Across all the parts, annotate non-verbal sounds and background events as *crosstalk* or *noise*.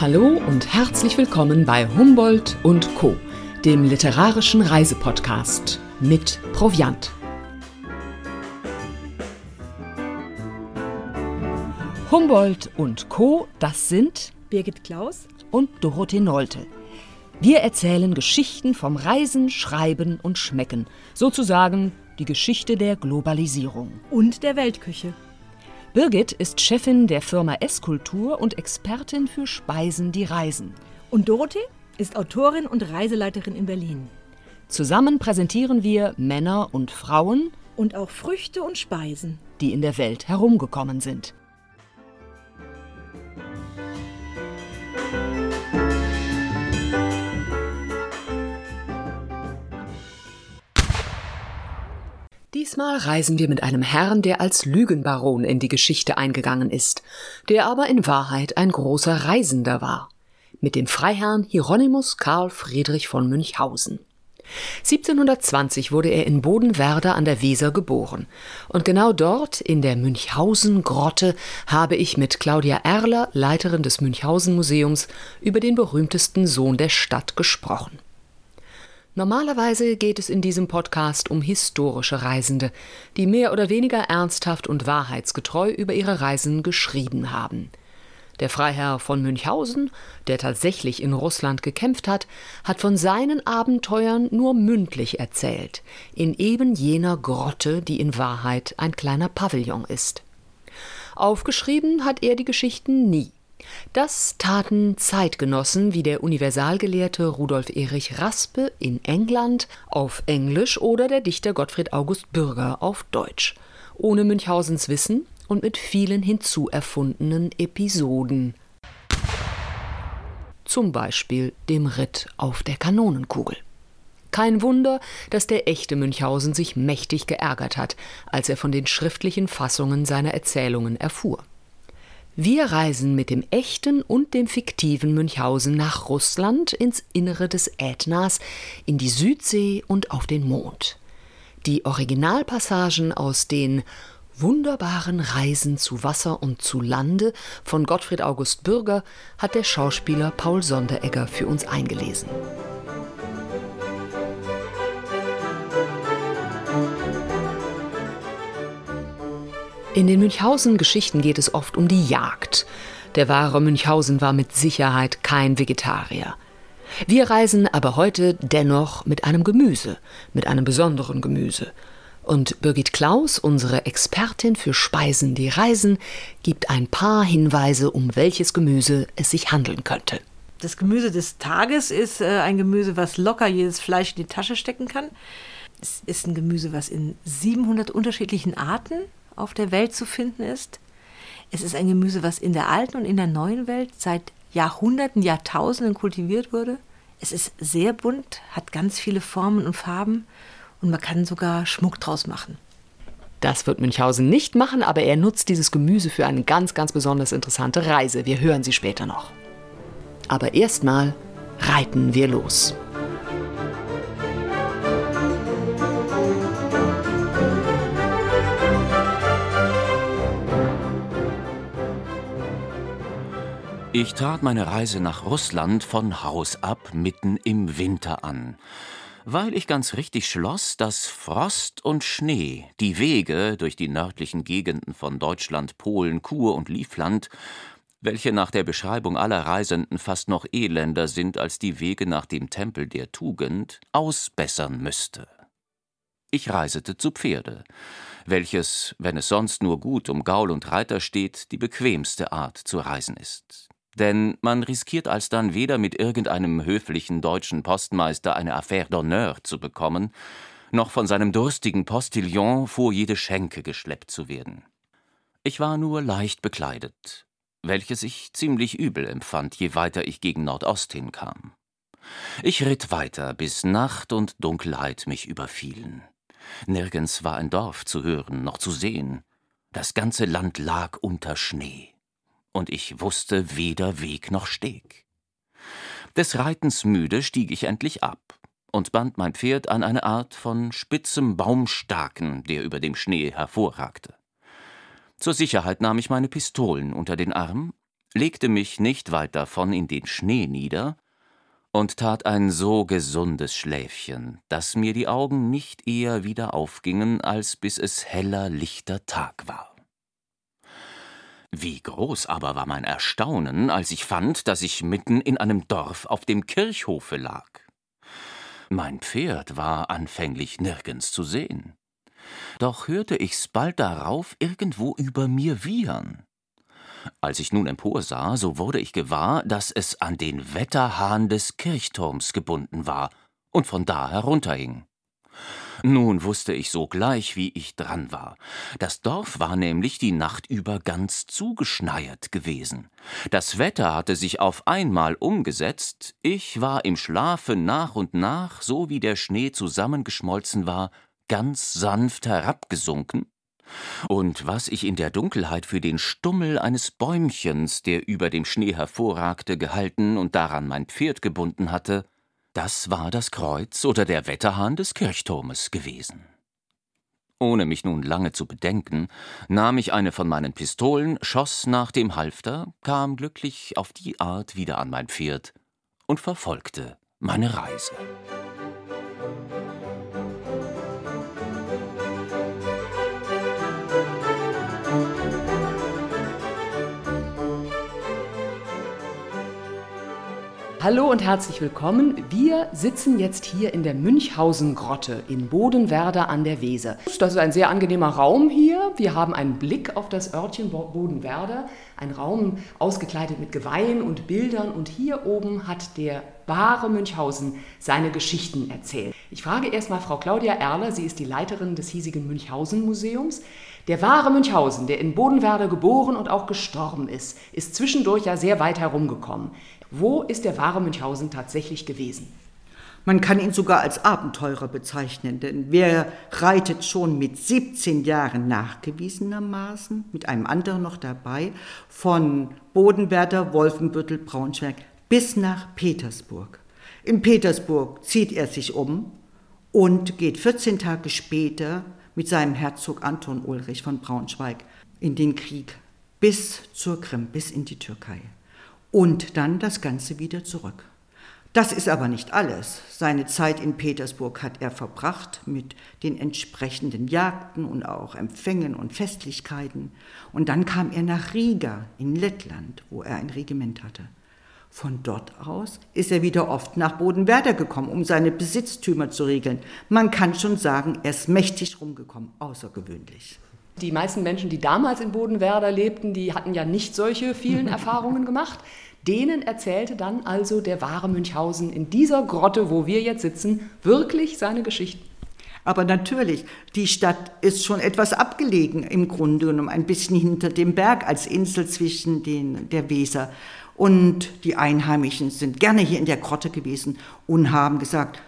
Hallo und herzlich willkommen bei Humboldt und Co., dem literarischen Reisepodcast mit Proviant. Humboldt und Co., das sind Birgit Klaus und Dorothee Nolte. Wir erzählen Geschichten vom Reisen, Schreiben und Schmecken, sozusagen die Geschichte der Globalisierung. Und der Weltküche. Birgit ist Chefin der Firma Esskultur und Expertin für Speisen, die reisen. Und Dorothee ist Autorin und Reiseleiterin in Berlin. Zusammen präsentieren wir Männer und Frauen und auch Früchte und Speisen, die in der Welt herumgekommen sind. Diesmal reisen wir mit einem Herrn, der als Lügenbaron in die Geschichte eingegangen ist, der aber in Wahrheit ein großer Reisender war. Mit dem Freiherrn Hieronymus Karl Friedrich von Münchhausen. 1720 wurde er in Bodenwerder an der Weser geboren. Und genau dort, in der Münchhausen-Grotte, habe ich mit Claudia Erler, Leiterin des Münchhausen-Museums, über den berühmtesten Sohn der Stadt gesprochen. Normalerweise geht es in diesem Podcast um historische Reisende, die mehr oder weniger ernsthaft und wahrheitsgetreu über ihre Reisen geschrieben haben. Der Freiherr von Münchhausen, der tatsächlich in Russland gekämpft hat, hat von seinen Abenteuern nur mündlich erzählt, in eben jener Grotte, die in Wahrheit ein kleiner Pavillon ist. Aufgeschrieben hat er die Geschichten nie. Das taten Zeitgenossen wie der Universalgelehrte Rudolf Erich Raspe in England auf Englisch oder der Dichter Gottfried August Bürger auf Deutsch, ohne Münchhausens Wissen und mit vielen hinzuerfundenen Episoden. Zum Beispiel dem Ritt auf der Kanonenkugel. Kein Wunder, dass der echte Münchhausen sich mächtig geärgert hat, als er von den schriftlichen Fassungen seiner Erzählungen erfuhr. Wir reisen mit dem echten und dem fiktiven Münchhausen nach Russland ins Innere des Ätnas, in die Südsee und auf den Mond. Die Originalpassagen aus den wunderbaren Reisen zu Wasser und zu Lande von Gottfried August Bürger hat der Schauspieler Paul Sonderegger für uns eingelesen. In den Münchhausen-Geschichten geht es oft um die Jagd. Der wahre Münchhausen war mit Sicherheit kein Vegetarier. Wir reisen aber heute dennoch mit einem Gemüse, mit einem besonderen Gemüse. Und Birgit Klaus, unsere Expertin für Speisen, die reisen, gibt ein paar Hinweise, um welches Gemüse es sich handeln könnte. Das Gemüse des Tages ist äh, ein Gemüse, was locker jedes Fleisch in die Tasche stecken kann. Es ist ein Gemüse, was in 700 unterschiedlichen Arten auf der Welt zu finden ist. Es ist ein Gemüse, was in der alten und in der neuen Welt seit Jahrhunderten, Jahrtausenden kultiviert wurde. Es ist sehr bunt, hat ganz viele Formen und Farben und man kann sogar Schmuck draus machen. Das wird Münchhausen nicht machen, aber er nutzt dieses Gemüse für eine ganz, ganz besonders interessante Reise. Wir hören sie später noch. Aber erstmal reiten wir los. Ich trat meine Reise nach Russland von Haus ab mitten im Winter an, weil ich ganz richtig schloss, dass Frost und Schnee die Wege durch die nördlichen Gegenden von Deutschland, Polen, Kur und Livland, welche nach der Beschreibung aller Reisenden fast noch elender sind als die Wege nach dem Tempel der Tugend, ausbessern müsste. Ich reisete zu Pferde, welches, wenn es sonst nur gut um Gaul und Reiter steht, die bequemste Art zu reisen ist. Denn man riskiert alsdann weder mit irgendeinem höflichen deutschen Postmeister eine Affaire d'honneur zu bekommen, noch von seinem durstigen Postillon vor jede Schenke geschleppt zu werden. Ich war nur leicht bekleidet, welches ich ziemlich übel empfand, je weiter ich gegen Nordost hinkam. Ich ritt weiter, bis Nacht und Dunkelheit mich überfielen. Nirgends war ein Dorf zu hören noch zu sehen. Das ganze Land lag unter Schnee und ich wusste weder Weg noch Steg. Des Reitens müde stieg ich endlich ab, und band mein Pferd an eine Art von spitzem Baumstaken, der über dem Schnee hervorragte. Zur Sicherheit nahm ich meine Pistolen unter den Arm, legte mich nicht weit davon in den Schnee nieder und tat ein so gesundes Schläfchen, dass mir die Augen nicht eher wieder aufgingen, als bis es heller, lichter Tag war. Wie groß aber war mein Erstaunen, als ich fand, dass ich mitten in einem Dorf auf dem Kirchhofe lag. Mein Pferd war anfänglich nirgends zu sehen. Doch hörte ich's bald darauf irgendwo über mir wiehern. Als ich nun emporsah, so wurde ich gewahr, dass es an den Wetterhahn des Kirchturms gebunden war und von da herunterhing. Nun wusste ich sogleich, wie ich dran war. Das Dorf war nämlich die Nacht über ganz zugeschneit gewesen. Das Wetter hatte sich auf einmal umgesetzt, ich war im Schlafe nach und nach, so wie der Schnee zusammengeschmolzen war, ganz sanft herabgesunken und was ich in der Dunkelheit für den Stummel eines Bäumchens, der über dem Schnee hervorragte, gehalten und daran mein Pferd gebunden hatte, das war das Kreuz oder der Wetterhahn des Kirchturmes gewesen. Ohne mich nun lange zu bedenken, nahm ich eine von meinen Pistolen, schoss nach dem Halfter, kam glücklich auf die Art wieder an mein Pferd und verfolgte meine Reise. Hallo und herzlich willkommen. Wir sitzen jetzt hier in der Münchhausen-Grotte in Bodenwerder an der Weser. Das ist ein sehr angenehmer Raum hier. Wir haben einen Blick auf das Örtchen Bodenwerder. Ein Raum ausgekleidet mit Geweihen und Bildern. Und hier oben hat der wahre Münchhausen seine Geschichten erzählt. Ich frage erstmal Frau Claudia Erler. Sie ist die Leiterin des hiesigen Münchhausen-Museums. Der wahre Münchhausen, der in Bodenwerder geboren und auch gestorben ist, ist zwischendurch ja sehr weit herumgekommen. Wo ist der wahre Münchhausen tatsächlich gewesen? Man kann ihn sogar als Abenteurer bezeichnen, denn wer reitet schon mit 17 Jahren nachgewiesenermaßen, mit einem anderen noch dabei, von Bodenwerder, Wolfenbüttel, Braunschweig bis nach Petersburg. In Petersburg zieht er sich um und geht 14 Tage später mit seinem Herzog Anton Ulrich von Braunschweig in den Krieg bis zur Krim, bis in die Türkei und dann das Ganze wieder zurück. Das ist aber nicht alles. Seine Zeit in Petersburg hat er verbracht mit den entsprechenden Jagden und auch Empfängen und Festlichkeiten. Und dann kam er nach Riga in Lettland, wo er ein Regiment hatte. Von dort aus ist er wieder oft nach Bodenwerder gekommen, um seine Besitztümer zu regeln. Man kann schon sagen, er ist mächtig rumgekommen, außergewöhnlich. Die meisten Menschen, die damals in Bodenwerder lebten, die hatten ja nicht solche vielen *laughs* Erfahrungen gemacht. Denen erzählte dann also der wahre Münchhausen in dieser Grotte, wo wir jetzt sitzen, wirklich seine Geschichten. Aber natürlich, die Stadt ist schon etwas abgelegen, im Grunde genommen, ein bisschen hinter dem Berg als Insel zwischen den, der Weser. Und die Einheimischen sind gerne hier in der Grotte gewesen und haben gesagt,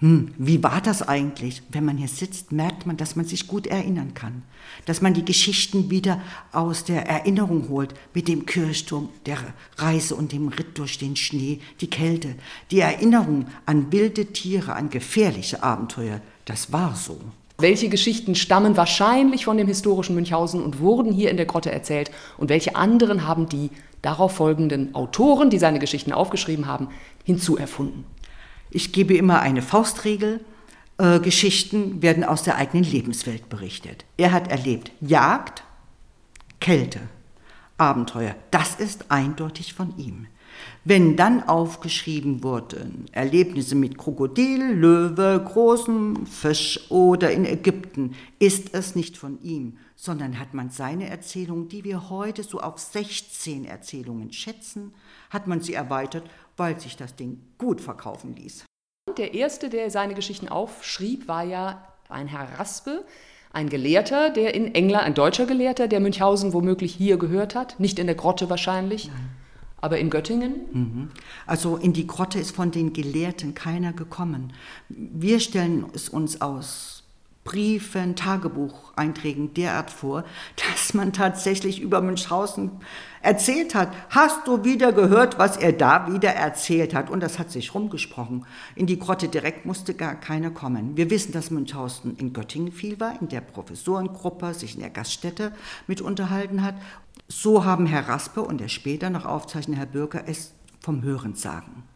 hm, wie war das eigentlich? Wenn man hier sitzt, merkt man, dass man sich gut erinnern kann. Dass man die Geschichten wieder aus der Erinnerung holt mit dem Kirchturm, der Reise und dem Ritt durch den Schnee, die Kälte. Die Erinnerung an wilde Tiere, an gefährliche Abenteuer, das war so. Welche Geschichten stammen wahrscheinlich von dem historischen Münchhausen und wurden hier in der Grotte erzählt und welche anderen haben die darauf folgenden Autoren, die seine Geschichten aufgeschrieben haben, hinzuerfunden? Ich gebe immer eine Faustregel. Äh, Geschichten werden aus der eigenen Lebenswelt berichtet. Er hat erlebt Jagd, Kälte, Abenteuer. Das ist eindeutig von ihm. Wenn dann aufgeschrieben wurden Erlebnisse mit Krokodil, Löwe, großem Fisch oder in Ägypten, ist es nicht von ihm, sondern hat man seine Erzählung, die wir heute so auf 16 Erzählungen schätzen, hat man sie erweitert weil sich das Ding gut verkaufen ließ. Der erste, der seine Geschichten aufschrieb, war ja ein Herr Raspe, ein Gelehrter, der in England, ein deutscher Gelehrter, der Münchhausen womöglich hier gehört hat, nicht in der Grotte wahrscheinlich. Nein. Aber in Göttingen? Mhm. Also in die Grotte ist von den Gelehrten keiner gekommen. Wir stellen es uns aus Briefen, Tagebucheinträgen derart vor, dass man tatsächlich über Münchhausen erzählt hat. Hast du wieder gehört, was er da wieder erzählt hat? Und das hat sich rumgesprochen. In die Grotte direkt musste gar keiner kommen. Wir wissen, dass Münchhausen in Göttingen viel war, in der Professorengruppe, sich in der Gaststätte mit unterhalten hat. So haben Herr Raspe und der später noch aufzeichnende Herr Bürger es vom Hören sagen.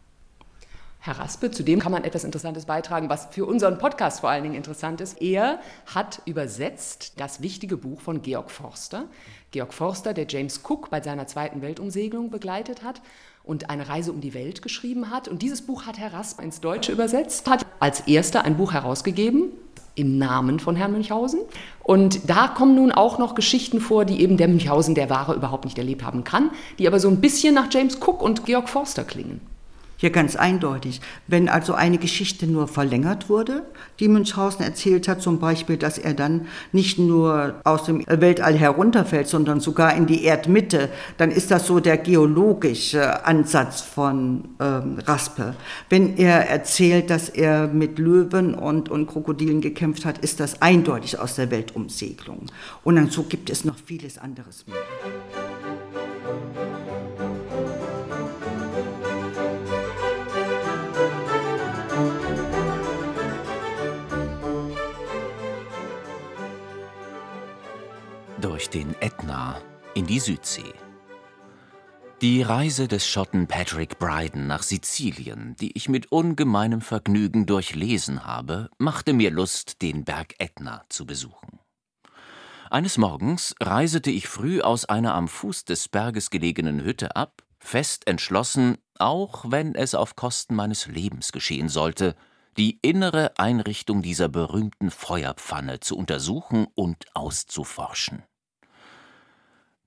Herr Raspe, zudem kann man etwas Interessantes beitragen, was für unseren Podcast vor allen Dingen interessant ist. Er hat übersetzt das wichtige Buch von Georg Forster. Georg Forster, der James Cook bei seiner zweiten Weltumsegelung begleitet hat und eine Reise um die Welt geschrieben hat. Und dieses Buch hat Herr Raspe ins Deutsche übersetzt, hat als erster ein Buch herausgegeben im Namen von Herrn Münchhausen. Und da kommen nun auch noch Geschichten vor, die eben der Münchhausen der Wahre überhaupt nicht erlebt haben kann, die aber so ein bisschen nach James Cook und Georg Forster klingen. Hier ganz eindeutig. Wenn also eine Geschichte nur verlängert wurde, die Münchhausen erzählt hat, zum Beispiel, dass er dann nicht nur aus dem Weltall herunterfällt, sondern sogar in die Erdmitte, dann ist das so der geologische Ansatz von ähm, Raspe. Wenn er erzählt, dass er mit Löwen und, und Krokodilen gekämpft hat, ist das eindeutig aus der Weltumsegelung. Und dann so gibt es noch vieles anderes mehr. Durch den Ätna in die Südsee. Die Reise des Schotten Patrick Bryden nach Sizilien, die ich mit ungemeinem Vergnügen durchlesen habe, machte mir Lust, den Berg Ätna zu besuchen. Eines Morgens reisete ich früh aus einer am Fuß des Berges gelegenen Hütte ab, fest entschlossen, auch wenn es auf Kosten meines Lebens geschehen sollte, die innere Einrichtung dieser berühmten Feuerpfanne zu untersuchen und auszuforschen.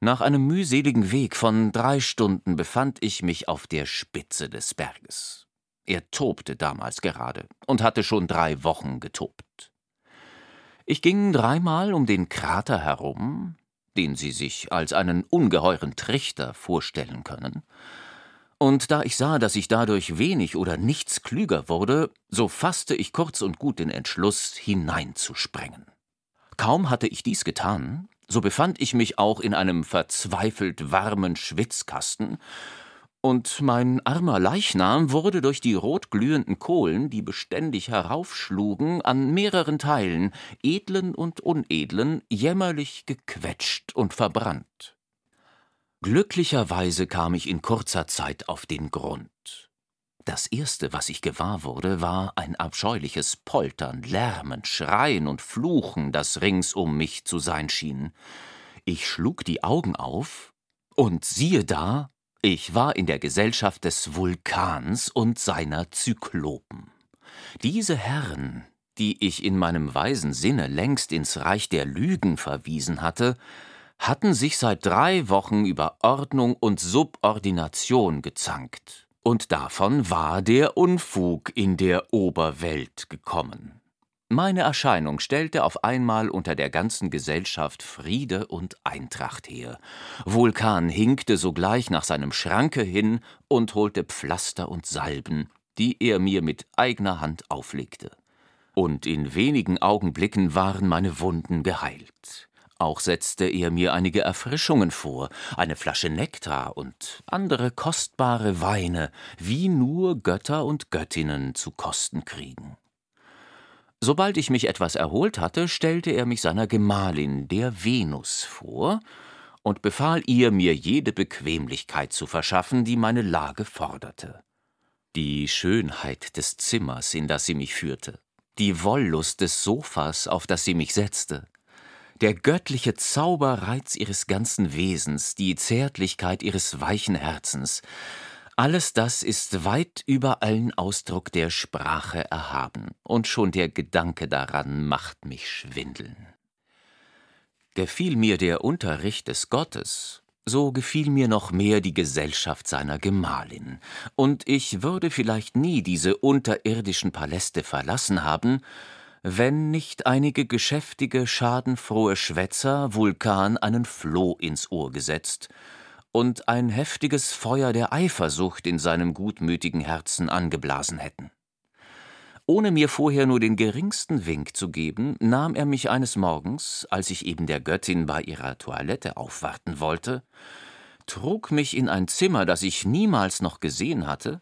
Nach einem mühseligen Weg von drei Stunden befand ich mich auf der Spitze des Berges. Er tobte damals gerade und hatte schon drei Wochen getobt. Ich ging dreimal um den Krater herum, den Sie sich als einen ungeheuren Trichter vorstellen können, und da ich sah, dass ich dadurch wenig oder nichts klüger wurde, so fasste ich kurz und gut den Entschluss, hineinzusprengen. Kaum hatte ich dies getan, so befand ich mich auch in einem verzweifelt warmen Schwitzkasten, und mein armer Leichnam wurde durch die rotglühenden Kohlen, die beständig heraufschlugen, an mehreren Teilen, edlen und unedlen, jämmerlich gequetscht und verbrannt. Glücklicherweise kam ich in kurzer Zeit auf den Grund. Das erste, was ich gewahr wurde, war ein abscheuliches Poltern, Lärmen, Schreien und Fluchen, das rings um mich zu sein schien. Ich schlug die Augen auf, und siehe da, ich war in der Gesellschaft des Vulkans und seiner Zyklopen. Diese Herren, die ich in meinem weisen Sinne längst ins Reich der Lügen verwiesen hatte, hatten sich seit drei Wochen über Ordnung und Subordination gezankt und davon war der Unfug in der Oberwelt gekommen. Meine Erscheinung stellte auf einmal unter der ganzen Gesellschaft Friede und Eintracht her. Vulkan hinkte sogleich nach seinem Schranke hin und holte Pflaster und Salben, die er mir mit eigener Hand auflegte. Und in wenigen Augenblicken waren meine Wunden geheilt. Auch setzte er mir einige Erfrischungen vor, eine Flasche Nektar und andere kostbare Weine, wie nur Götter und Göttinnen zu kosten kriegen. Sobald ich mich etwas erholt hatte, stellte er mich seiner Gemahlin, der Venus, vor und befahl ihr, mir jede Bequemlichkeit zu verschaffen, die meine Lage forderte. Die Schönheit des Zimmers, in das sie mich führte, die Wollust des Sofas, auf das sie mich setzte, der göttliche Zauberreiz ihres ganzen Wesens, die Zärtlichkeit ihres weichen Herzens, alles das ist weit über allen Ausdruck der Sprache erhaben, und schon der Gedanke daran macht mich schwindeln. Gefiel mir der Unterricht des Gottes, so gefiel mir noch mehr die Gesellschaft seiner Gemahlin, und ich würde vielleicht nie diese unterirdischen Paläste verlassen haben, wenn nicht einige geschäftige, schadenfrohe Schwätzer Vulkan einen Floh ins Ohr gesetzt und ein heftiges Feuer der Eifersucht in seinem gutmütigen Herzen angeblasen hätten. ohne mir vorher nur den geringsten Wink zu geben, nahm er mich eines Morgens, als ich eben der Göttin bei ihrer Toilette aufwarten wollte, trug mich in ein Zimmer, das ich niemals noch gesehen hatte,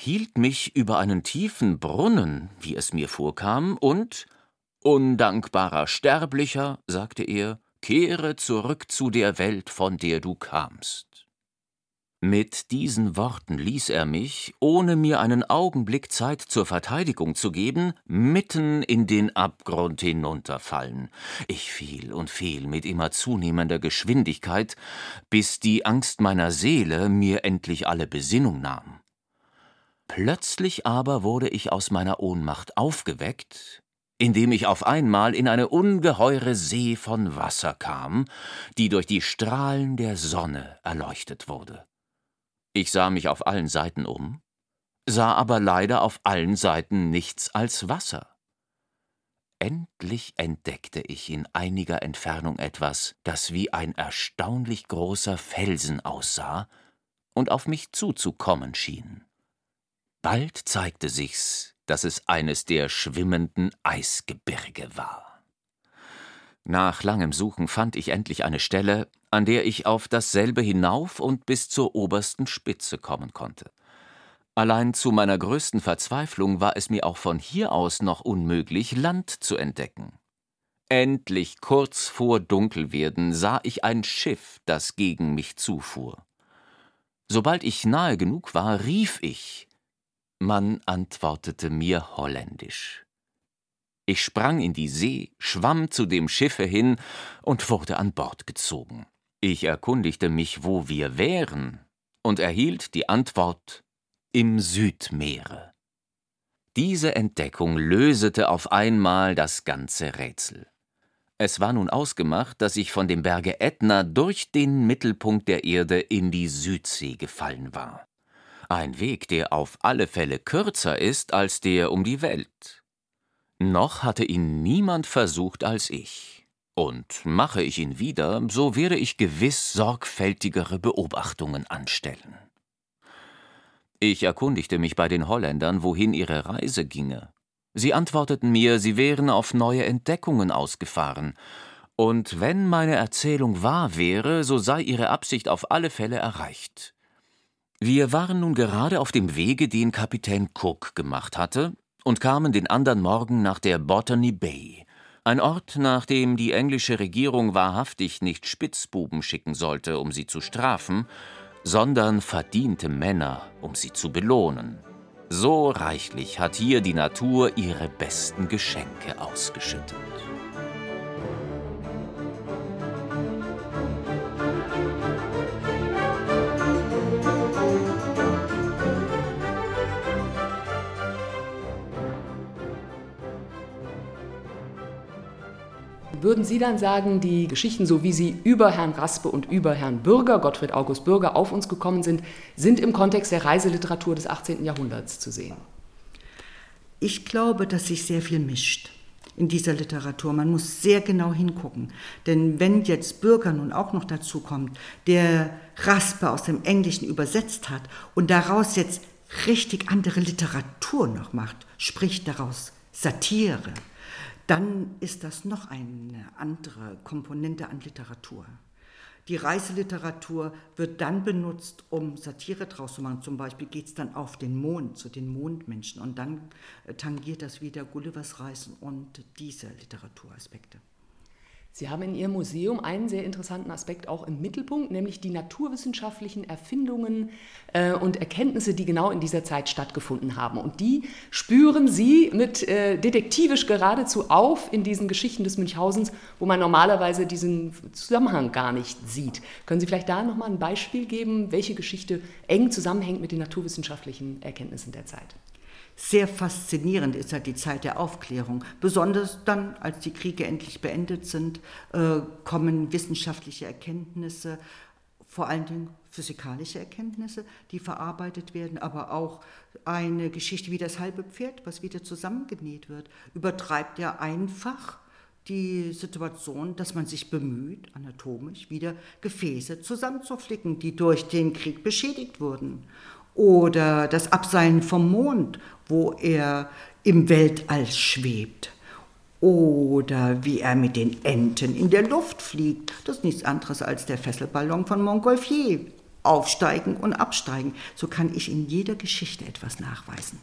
hielt mich über einen tiefen Brunnen, wie es mir vorkam, und Undankbarer Sterblicher, sagte er, kehre zurück zu der Welt, von der du kamst. Mit diesen Worten ließ er mich, ohne mir einen Augenblick Zeit zur Verteidigung zu geben, mitten in den Abgrund hinunterfallen. Ich fiel und fiel mit immer zunehmender Geschwindigkeit, bis die Angst meiner Seele mir endlich alle Besinnung nahm. Plötzlich aber wurde ich aus meiner Ohnmacht aufgeweckt, indem ich auf einmal in eine ungeheure See von Wasser kam, die durch die Strahlen der Sonne erleuchtet wurde. Ich sah mich auf allen Seiten um, sah aber leider auf allen Seiten nichts als Wasser. Endlich entdeckte ich in einiger Entfernung etwas, das wie ein erstaunlich großer Felsen aussah und auf mich zuzukommen schien. Bald zeigte sich's, dass es eines der schwimmenden Eisgebirge war. Nach langem Suchen fand ich endlich eine Stelle, an der ich auf dasselbe hinauf und bis zur obersten Spitze kommen konnte. Allein zu meiner größten Verzweiflung war es mir auch von hier aus noch unmöglich, Land zu entdecken. Endlich kurz vor Dunkelwerden sah ich ein Schiff, das gegen mich zufuhr. Sobald ich nahe genug war, rief ich. Man antwortete mir holländisch. Ich sprang in die See, schwamm zu dem Schiffe hin und wurde an Bord gezogen. Ich erkundigte mich, wo wir wären, und erhielt die Antwort im Südmeere. Diese Entdeckung lösete auf einmal das ganze Rätsel. Es war nun ausgemacht, dass ich von dem Berge Ätna durch den Mittelpunkt der Erde in die Südsee gefallen war. Ein Weg, der auf alle Fälle kürzer ist als der um die Welt. Noch hatte ihn niemand versucht als ich. Und mache ich ihn wieder, so werde ich gewiss sorgfältigere Beobachtungen anstellen. Ich erkundigte mich bei den Holländern, wohin ihre Reise ginge. Sie antworteten mir, sie wären auf neue Entdeckungen ausgefahren, und wenn meine Erzählung wahr wäre, so sei ihre Absicht auf alle Fälle erreicht. Wir waren nun gerade auf dem Wege, den Kapitän Cook gemacht hatte, und kamen den andern Morgen nach der Botany Bay, ein Ort, nach dem die englische Regierung wahrhaftig nicht Spitzbuben schicken sollte, um sie zu strafen, sondern verdiente Männer, um sie zu belohnen. So reichlich hat hier die Natur ihre besten Geschenke ausgeschüttet. Würden Sie dann sagen, die Geschichten, so wie sie über Herrn Raspe und über Herrn Bürger, Gottfried August Bürger, auf uns gekommen sind, sind im Kontext der Reiseliteratur des 18. Jahrhunderts zu sehen? Ich glaube, dass sich sehr viel mischt in dieser Literatur. Man muss sehr genau hingucken. Denn wenn jetzt Bürger nun auch noch dazu kommt, der Raspe aus dem Englischen übersetzt hat und daraus jetzt richtig andere Literatur noch macht, sprich daraus Satire, dann ist das noch eine andere Komponente an Literatur. Die Reiseliteratur wird dann benutzt, um Satire draus zu machen. Zum Beispiel geht es dann auf den Mond, zu den Mondmenschen. Und dann äh, tangiert das wieder Gullivers Reisen und diese Literaturaspekte. Sie haben in Ihrem Museum einen sehr interessanten Aspekt auch im Mittelpunkt, nämlich die naturwissenschaftlichen Erfindungen äh, und Erkenntnisse, die genau in dieser Zeit stattgefunden haben. Und die spüren Sie mit äh, detektivisch geradezu auf in diesen Geschichten des Münchhausens, wo man normalerweise diesen Zusammenhang gar nicht sieht. Können Sie vielleicht da nochmal ein Beispiel geben, welche Geschichte eng zusammenhängt mit den naturwissenschaftlichen Erkenntnissen der Zeit? Sehr faszinierend ist halt die Zeit der Aufklärung. Besonders dann, als die Kriege endlich beendet sind, äh, kommen wissenschaftliche Erkenntnisse, vor allen Dingen physikalische Erkenntnisse, die verarbeitet werden, aber auch eine Geschichte wie das halbe Pferd, was wieder zusammengenäht wird, übertreibt ja einfach die Situation, dass man sich bemüht, anatomisch wieder Gefäße zusammenzuflicken, die durch den Krieg beschädigt wurden oder das Abseilen vom Mond, wo er im Weltall schwebt. Oder wie er mit den Enten in der Luft fliegt. Das ist nichts anderes als der Fesselballon von Montgolfier. Aufsteigen und absteigen. So kann ich in jeder Geschichte etwas nachweisen.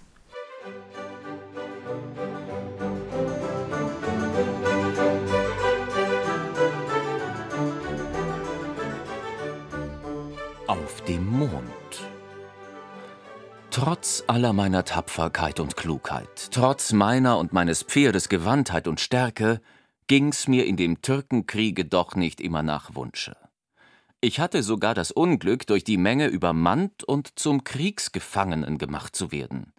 Trotz aller meiner Tapferkeit und Klugheit, trotz meiner und meines Pferdes Gewandtheit und Stärke, ging's mir in dem Türkenkriege doch nicht immer nach Wunsche. Ich hatte sogar das Unglück, durch die Menge übermannt und zum Kriegsgefangenen gemacht zu werden.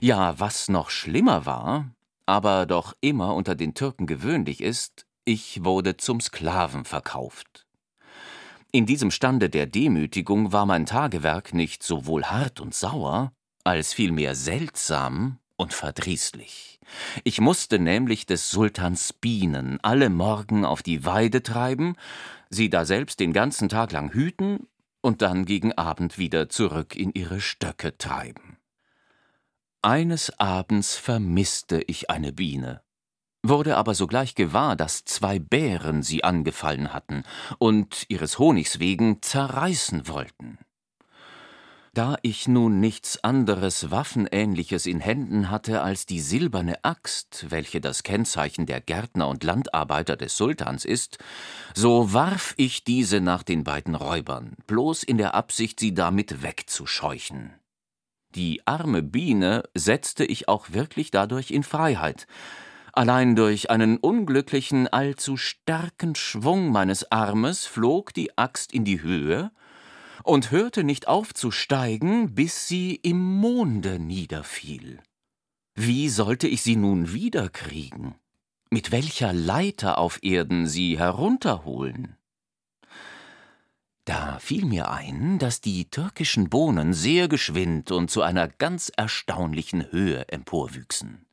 Ja, was noch schlimmer war, aber doch immer unter den Türken gewöhnlich ist, ich wurde zum Sklaven verkauft. In diesem Stande der Demütigung war mein Tagewerk nicht sowohl hart und sauer, als vielmehr seltsam und verdrießlich. Ich musste nämlich des Sultans Bienen alle Morgen auf die Weide treiben, sie daselbst den ganzen Tag lang hüten und dann gegen Abend wieder zurück in ihre Stöcke treiben. Eines Abends vermisste ich eine Biene, wurde aber sogleich gewahr, dass zwei Bären sie angefallen hatten und ihres Honigs wegen zerreißen wollten. Da ich nun nichts anderes Waffenähnliches in Händen hatte als die silberne Axt, welche das Kennzeichen der Gärtner und Landarbeiter des Sultans ist, so warf ich diese nach den beiden Räubern, bloß in der Absicht, sie damit wegzuscheuchen. Die arme Biene setzte ich auch wirklich dadurch in Freiheit, Allein durch einen unglücklichen, allzu starken Schwung meines Armes flog die Axt in die Höhe und hörte nicht auf zu steigen, bis sie im Monde niederfiel. Wie sollte ich sie nun wiederkriegen? Mit welcher Leiter auf Erden sie herunterholen? Da fiel mir ein, dass die türkischen Bohnen sehr geschwind und zu einer ganz erstaunlichen Höhe emporwüchsen.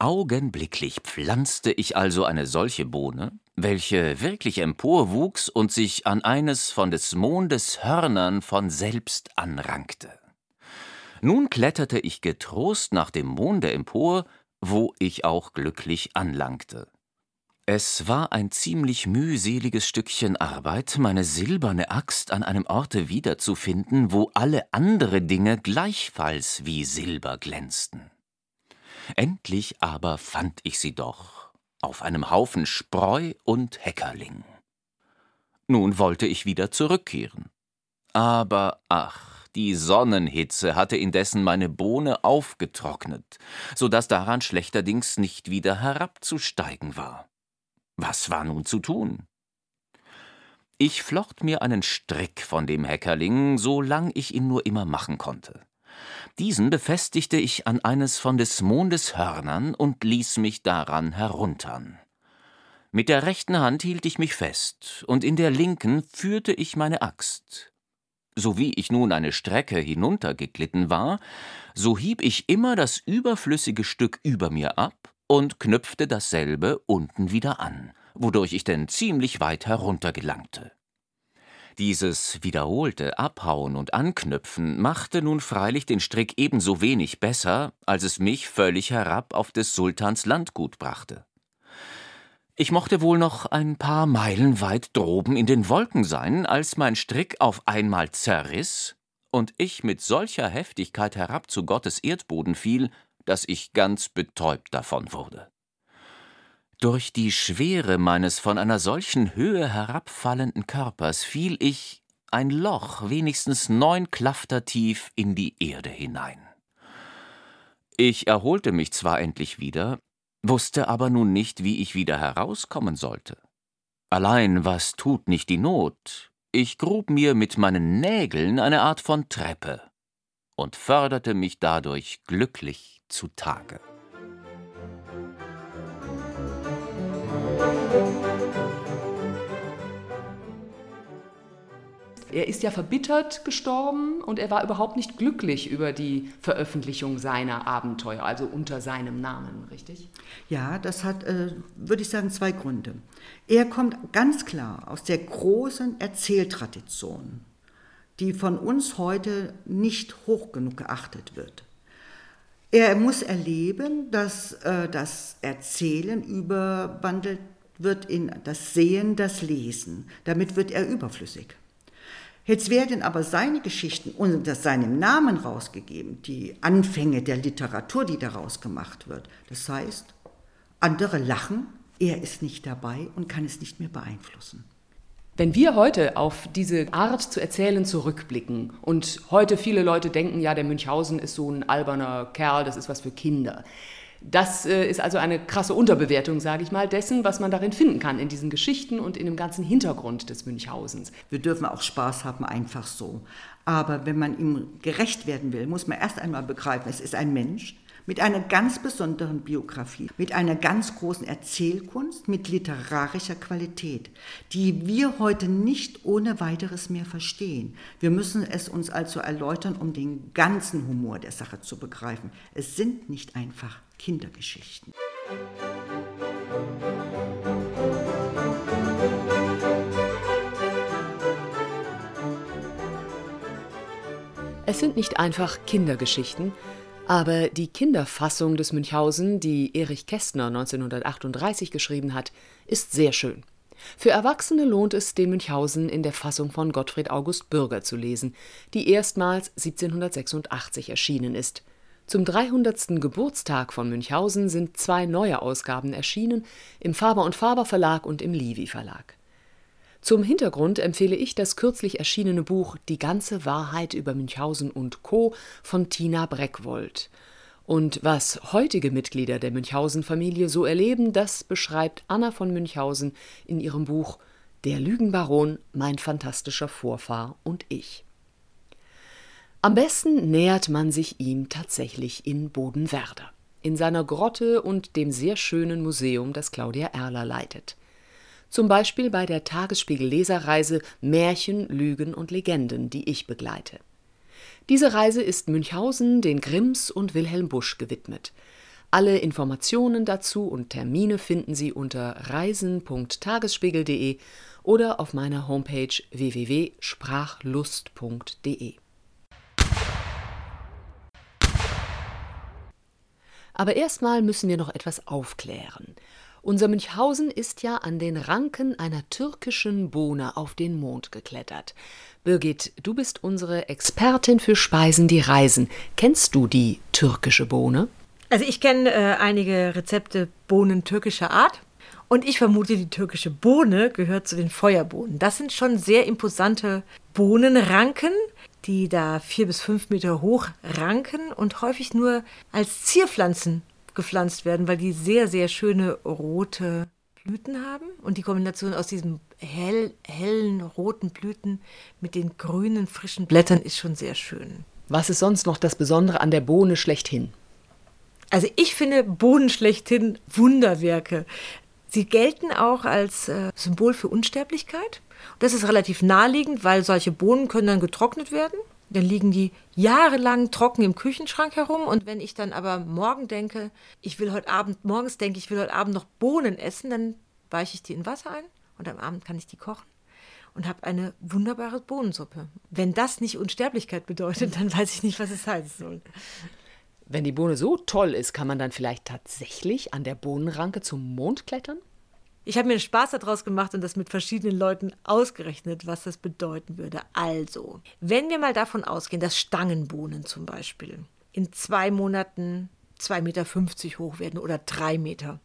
Augenblicklich pflanzte ich also eine solche Bohne, welche wirklich emporwuchs und sich an eines von des Mondes Hörnern von selbst anrankte. Nun kletterte ich getrost nach dem Monde empor, wo ich auch glücklich anlangte. Es war ein ziemlich mühseliges Stückchen Arbeit, meine silberne Axt an einem Orte wiederzufinden, wo alle andere Dinge gleichfalls wie Silber glänzten. Endlich aber fand ich sie doch, auf einem Haufen Spreu und Heckerling. Nun wollte ich wieder zurückkehren. Aber ach, die Sonnenhitze hatte indessen meine Bohne aufgetrocknet, so dass daran schlechterdings nicht wieder herabzusteigen war. Was war nun zu tun? Ich flocht mir einen Strick von dem Heckerling, so lang ich ihn nur immer machen konnte. Diesen befestigte ich an eines von des Mondes Hörnern und ließ mich daran heruntern. Mit der rechten Hand hielt ich mich fest, und in der linken führte ich meine Axt. Sowie ich nun eine Strecke hinuntergeglitten war, so hieb ich immer das überflüssige Stück über mir ab und knüpfte dasselbe unten wieder an, wodurch ich denn ziemlich weit herunter gelangte. Dieses wiederholte Abhauen und Anknüpfen machte nun freilich den Strick ebenso wenig besser, als es mich völlig herab auf des Sultans Landgut brachte. Ich mochte wohl noch ein paar Meilen weit droben in den Wolken sein, als mein Strick auf einmal zerriss und ich mit solcher Heftigkeit herab zu Gottes Erdboden fiel, dass ich ganz betäubt davon wurde. Durch die Schwere meines von einer solchen Höhe herabfallenden Körpers fiel ich ein Loch wenigstens neun Klafter tief in die Erde hinein. Ich erholte mich zwar endlich wieder, wusste aber nun nicht, wie ich wieder herauskommen sollte. Allein was tut nicht die Not? Ich grub mir mit meinen Nägeln eine Art von Treppe und förderte mich dadurch glücklich zutage. Er ist ja verbittert gestorben und er war überhaupt nicht glücklich über die Veröffentlichung seiner Abenteuer, also unter seinem Namen, richtig? Ja, das hat, äh, würde ich sagen, zwei Gründe. Er kommt ganz klar aus der großen Erzähltradition, die von uns heute nicht hoch genug geachtet wird. Er muss erleben, dass äh, das Erzählen überwandelt wird in das Sehen, das Lesen. Damit wird er überflüssig. Jetzt werden aber seine Geschichten unter seinem Namen rausgegeben, die Anfänge der Literatur, die daraus gemacht wird. Das heißt, andere lachen, er ist nicht dabei und kann es nicht mehr beeinflussen. Wenn wir heute auf diese Art zu erzählen zurückblicken und heute viele Leute denken, ja, der Münchhausen ist so ein alberner Kerl, das ist was für Kinder. Das äh, ist also eine krasse Unterbewertung, sage ich mal, dessen, was man darin finden kann, in diesen Geschichten und in dem ganzen Hintergrund des Münchhausens. Wir dürfen auch Spaß haben, einfach so. Aber wenn man ihm gerecht werden will, muss man erst einmal begreifen, es ist ein Mensch, mit einer ganz besonderen Biografie, mit einer ganz großen Erzählkunst, mit literarischer Qualität, die wir heute nicht ohne weiteres mehr verstehen. Wir müssen es uns also erläutern, um den ganzen Humor der Sache zu begreifen. Es sind nicht einfach Kindergeschichten. Es sind nicht einfach Kindergeschichten, aber die Kinderfassung des Münchhausen, die Erich Kästner 1938 geschrieben hat, ist sehr schön. Für Erwachsene lohnt es, den Münchhausen in der Fassung von Gottfried August Bürger zu lesen, die erstmals 1786 erschienen ist. Zum 300. Geburtstag von Münchhausen sind zwei neue Ausgaben erschienen, im Faber und Faber Verlag und im Livi Verlag. Zum Hintergrund empfehle ich das kürzlich erschienene Buch Die ganze Wahrheit über Münchhausen und Co. von Tina Breckwold. Und was heutige Mitglieder der Münchhausen-Familie so erleben, das beschreibt Anna von Münchhausen in ihrem Buch Der Lügenbaron, mein fantastischer Vorfahr und ich. Am besten nähert man sich ihm tatsächlich in Bodenwerder, in seiner Grotte und dem sehr schönen Museum, das Claudia Erler leitet zum Beispiel bei der Tagesspiegel-Leserreise Märchen, Lügen und Legenden, die ich begleite. Diese Reise ist Münchhausen, den Grimms und Wilhelm Busch gewidmet. Alle Informationen dazu und Termine finden Sie unter reisen.tagesspiegel.de oder auf meiner Homepage www.sprachlust.de. Aber erstmal müssen wir noch etwas aufklären. Unser Münchhausen ist ja an den Ranken einer türkischen Bohne auf den Mond geklettert. Birgit, du bist unsere Expertin für Speisen, die reisen. Kennst du die türkische Bohne? Also ich kenne äh, einige Rezepte Bohnen türkischer Art. Und ich vermute, die türkische Bohne gehört zu den Feuerbohnen. Das sind schon sehr imposante Bohnenranken, die da vier bis fünf Meter hoch ranken und häufig nur als Zierpflanzen gepflanzt werden, weil die sehr, sehr schöne rote Blüten haben. Und die Kombination aus diesen hell, hellen roten Blüten mit den grünen, frischen Blättern ist schon sehr schön. Was ist sonst noch das Besondere an der Bohne schlechthin? Also ich finde Bohnen schlechthin Wunderwerke. Sie gelten auch als äh, Symbol für Unsterblichkeit. Das ist relativ naheliegend, weil solche Bohnen können dann getrocknet werden dann liegen die jahrelang trocken im Küchenschrank herum. Und wenn ich dann aber morgen denke, ich will heute Abend, morgens denke ich, will heute Abend noch Bohnen essen, dann weiche ich die in Wasser ein und am Abend kann ich die kochen und habe eine wunderbare Bohnensuppe. Wenn das nicht Unsterblichkeit bedeutet, dann weiß ich nicht, was es heißen soll. Wenn die Bohne so toll ist, kann man dann vielleicht tatsächlich an der Bohnenranke zum Mond klettern? Ich habe mir Spaß daraus gemacht und das mit verschiedenen Leuten ausgerechnet, was das bedeuten würde. Also, wenn wir mal davon ausgehen, dass Stangenbohnen zum Beispiel in zwei Monaten 2,50 Meter hoch werden oder drei Meter.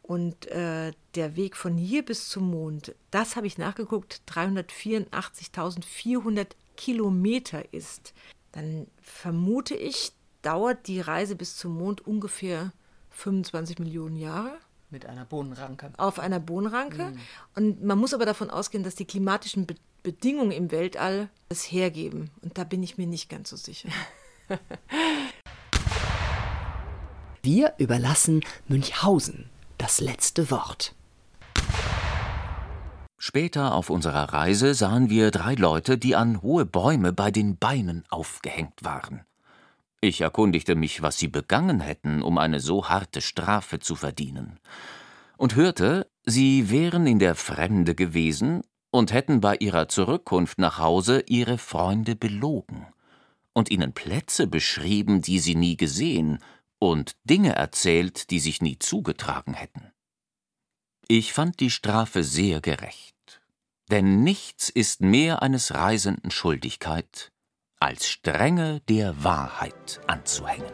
Und äh, der Weg von hier bis zum Mond, das habe ich nachgeguckt, 384.400 Kilometer ist. Dann vermute ich, dauert die Reise bis zum Mond ungefähr 25 Millionen Jahre. Mit einer Bohnenranke. Auf einer Bohnenranke. Mhm. Und man muss aber davon ausgehen, dass die klimatischen Be Bedingungen im Weltall es hergeben. Und da bin ich mir nicht ganz so sicher. *laughs* Wir überlassen Münchhausen das letzte Wort. Später auf unserer Reise sahen wir drei Leute, die an hohe Bäume bei den Beinen aufgehängt waren. Ich erkundigte mich, was sie begangen hätten, um eine so harte Strafe zu verdienen, und hörte, sie wären in der Fremde gewesen und hätten bei ihrer Zurückkunft nach Hause ihre Freunde belogen. und ihnen Plätze beschrieben, die sie nie gesehen, und Dinge erzählt, die sich nie zugetragen hätten. Ich fand die Strafe sehr gerecht, denn nichts ist mehr eines Reisenden Schuldigkeit, als Strenge der Wahrheit anzuhängen.